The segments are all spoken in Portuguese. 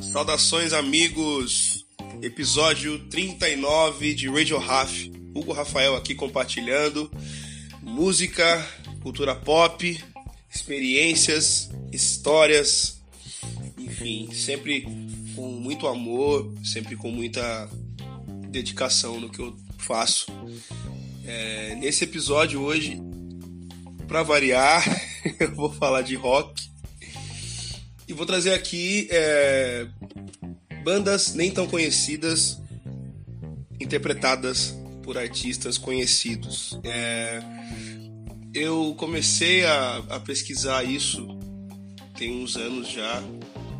Saudações, amigos! Episódio 39 de Radio Raf. Hugo Rafael aqui compartilhando música, cultura pop, experiências, histórias, enfim, sempre com muito amor, sempre com muita dedicação no que eu faço. É, nesse episódio hoje, para variar, eu vou falar de rock e vou trazer aqui é, bandas nem tão conhecidas interpretadas por artistas conhecidos. É, eu comecei a, a, pesquisar isso tem uns anos já.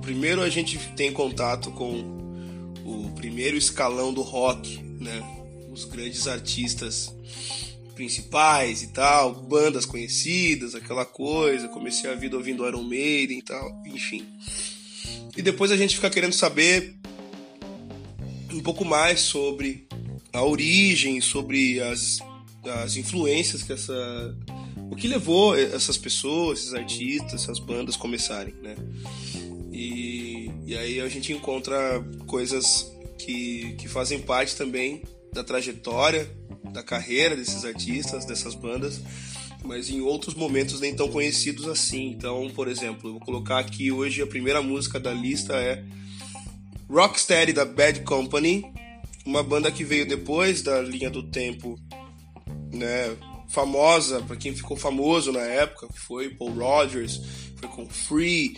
Primeiro a gente tem contato com o primeiro escalão do rock, né? Os grandes artistas principais e tal, bandas conhecidas, aquela coisa. Comecei a vida ouvindo Iron Maiden e tal, enfim. E depois a gente fica querendo saber um pouco mais sobre a origem, sobre as, as influências que essa. O que levou essas pessoas, esses artistas, essas bandas começarem, né? E, e aí a gente encontra coisas que, que fazem parte também da trajetória da carreira desses artistas, dessas bandas, mas em outros momentos nem tão conhecidos assim. Então, por exemplo, eu vou colocar aqui hoje a primeira música da lista é Rocksteady da Bad Company, uma banda que veio depois da linha do tempo, né, famosa para quem ficou famoso na época, foi Paul Rogers, foi com Free,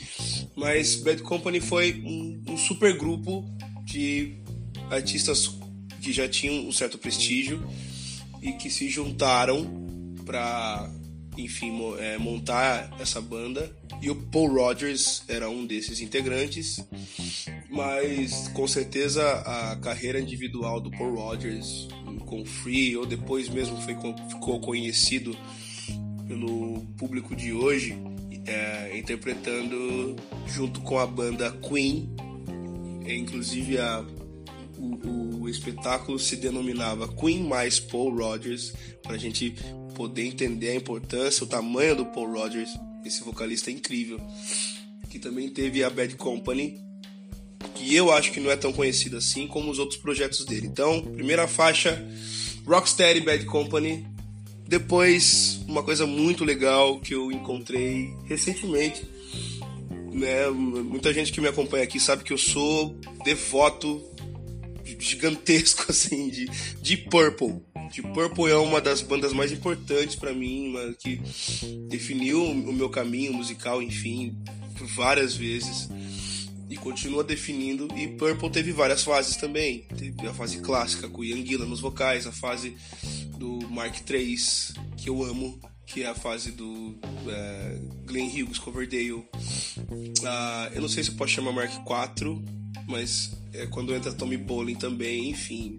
mas Bad Company foi um, um super grupo de artistas que já tinham um certo prestígio e que se juntaram para, enfim, é, montar essa banda. E o Paul Rogers era um desses integrantes, mas com certeza a carreira individual do Paul Rogers com Free, ou depois mesmo foi, ficou conhecido pelo público de hoje, é, interpretando junto com a banda Queen, é, inclusive a o, o espetáculo se denominava Queen mais Paul Rogers, para a gente poder entender a importância, o tamanho do Paul Rogers, esse vocalista incrível, que também teve a Bad Company, que eu acho que não é tão conhecido assim como os outros projetos dele. Então, primeira faixa, Rocksteady Bad Company. Depois, uma coisa muito legal que eu encontrei recentemente, né? Muita gente que me acompanha aqui sabe que eu sou devoto gigantesco, assim, de, de Purple. De Purple é uma das bandas mais importantes para mim, que definiu o meu caminho musical, enfim, várias vezes. E continua definindo. E Purple teve várias fases também. Teve a fase clássica com o Ian Gillan nos vocais, a fase do Mark III, que eu amo, que é a fase do é, Glenn Hughes, Coverdale. Ah, eu não sei se eu posso chamar Mark IV, mas é quando entra Tommy Bolin também, enfim,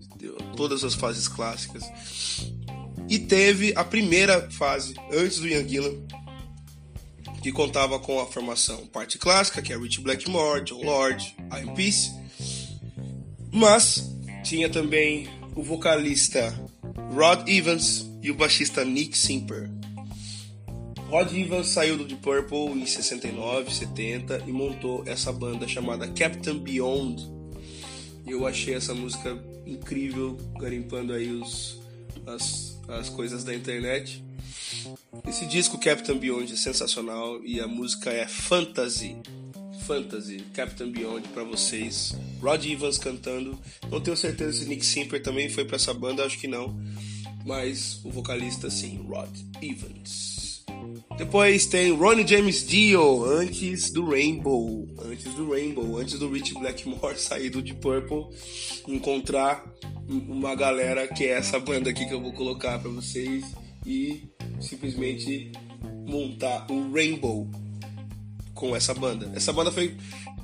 todas as fases clássicas. E teve a primeira fase, antes do Ian Gillan, que contava com a formação parte clássica, que é Rich Blackmore, John Lord, Iron Peace. Mas tinha também o vocalista Rod Evans e o baixista Nick Simper. Rod Evans saiu do Deep Purple em 69, 70 e montou essa banda chamada Captain Beyond. Eu achei essa música incrível, garimpando aí os, as, as coisas da internet. Esse disco Captain Beyond é sensacional e a música é Fantasy. Fantasy, Captain Beyond para vocês. Rod Evans cantando. Não tenho certeza se Nick Simper também foi para essa banda, acho que não. Mas o vocalista sim, Rod Evans. Depois tem Ronnie James Dio, antes do Rainbow, antes do Rainbow, antes do Rich Blackmore sair do Deep Purple, encontrar uma galera que é essa banda aqui que eu vou colocar para vocês e simplesmente montar o Rainbow com essa banda. Essa banda foi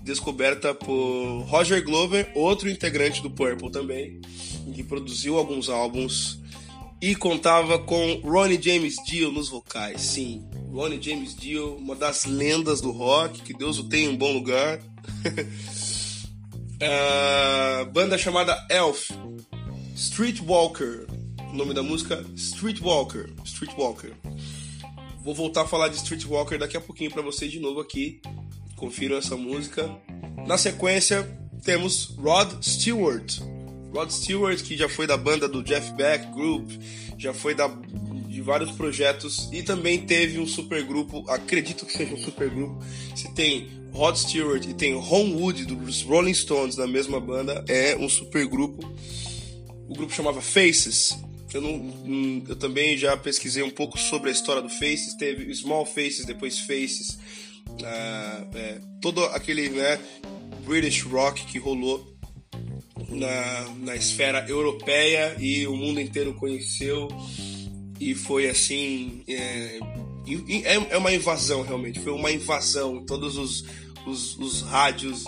descoberta por Roger Glover, outro integrante do Purple também, que produziu alguns álbuns e contava com Ronnie James Dio nos vocais. Sim, Ronnie James Dio, uma das lendas do rock, que Deus o tenha em um bom lugar. uh, banda chamada Elf, Streetwalker. O nome da música Streetwalker. Streetwalker. vou voltar a falar de Streetwalker daqui a pouquinho para vocês de novo aqui. Confiram essa música. Na sequência, temos Rod Stewart. Rod Stewart, que já foi da banda do Jeff Beck Group, já foi da, de vários projetos e também teve um supergrupo, acredito que seja um supergrupo. Se tem Rod Stewart e tem Ron Wood dos Rolling Stones na mesma banda, é um supergrupo. O grupo chamava Faces. Eu, não, eu também já pesquisei um pouco sobre a história do Faces. Teve Small Faces, depois Faces. Uh, é, todo aquele né, British rock que rolou na, na esfera europeia e o mundo inteiro conheceu. E foi assim é, é, é uma invasão realmente. Foi uma invasão todos os, os, os rádios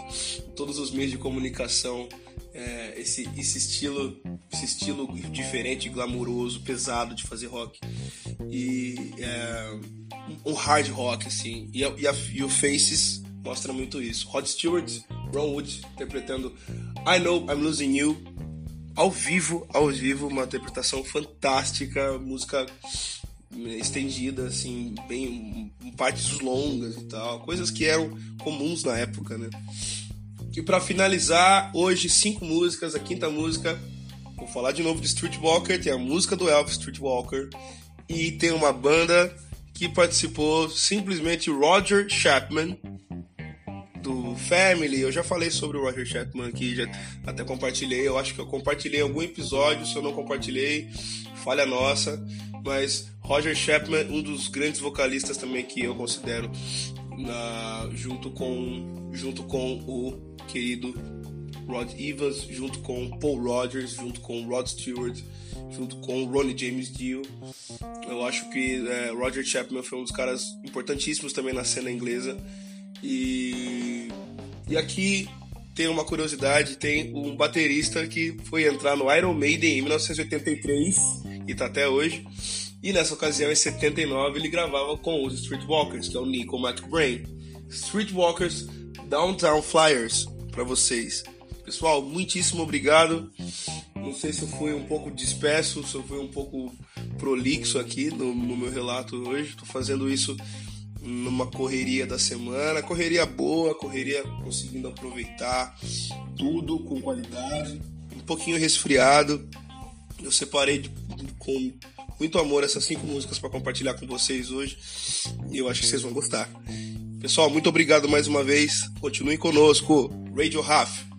todos os meios de comunicação é, esse, esse estilo esse estilo diferente glamouroso pesado de fazer rock. E é, um hard rock assim. E, e, a, e o Faces mostra muito isso Rod Stewart Ron Wood interpretando I Know I'm Losing You ao vivo, ao vivo, uma interpretação fantástica, música estendida, assim, bem partes longas e tal, coisas que eram comuns na época, né? E para finalizar, hoje cinco músicas, a quinta música, vou falar de novo de Streetwalker, tem a música do Elvis Streetwalker e tem uma banda que participou simplesmente Roger Chapman, do Family, eu já falei sobre o Roger Chapman aqui, já até compartilhei. Eu acho que eu compartilhei algum episódio, se eu não compartilhei, falha nossa. Mas Roger Chapman, um dos grandes vocalistas também que eu considero, na, junto, com, junto com o querido Rod Evans, junto com Paul Rogers, junto com Rod Stewart, junto com Ronnie James Dio. Eu acho que é, Roger Chapman foi um dos caras importantíssimos também na cena inglesa. E, e aqui tem uma curiosidade, tem um baterista que foi entrar no Iron Maiden em 1983 e tá até hoje. E nessa ocasião, em 79, ele gravava com os Streetwalkers, que é o Nico McBrain. Streetwalkers Downtown Flyers para vocês. Pessoal, muitíssimo obrigado. Não sei se eu fui um pouco disperso, se eu fui um pouco prolixo aqui no, no meu relato hoje. Estou fazendo isso numa correria da semana, correria boa, correria conseguindo aproveitar tudo com qualidade, um pouquinho resfriado. Eu separei de, com muito amor essas cinco músicas para compartilhar com vocês hoje e eu acho que vocês vão gostar. Pessoal, muito obrigado mais uma vez. Continuem conosco. Radio Raf.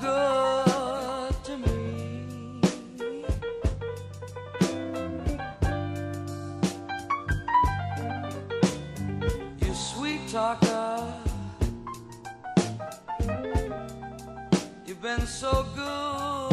good to me. You sweet talker, you've been so good.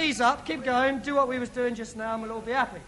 knees up, keep going, do what we was doing just now, and we'll all be happy.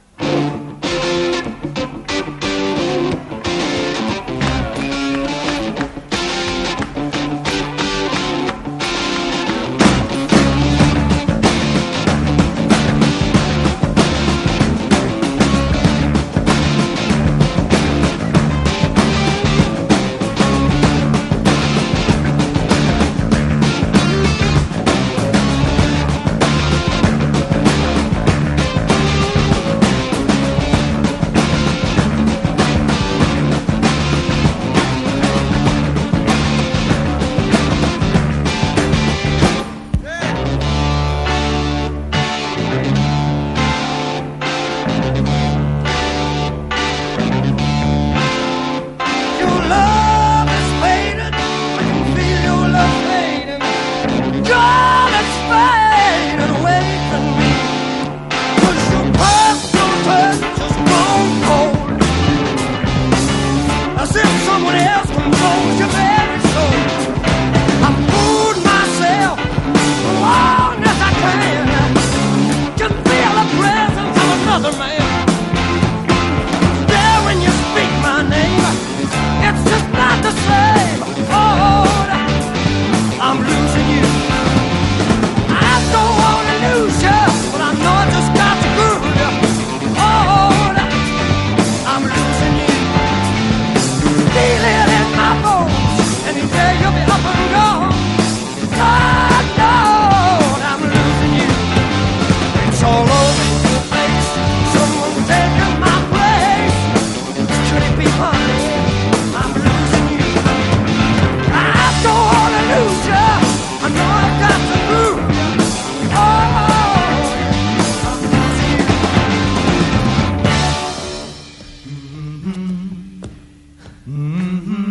Mm-hmm.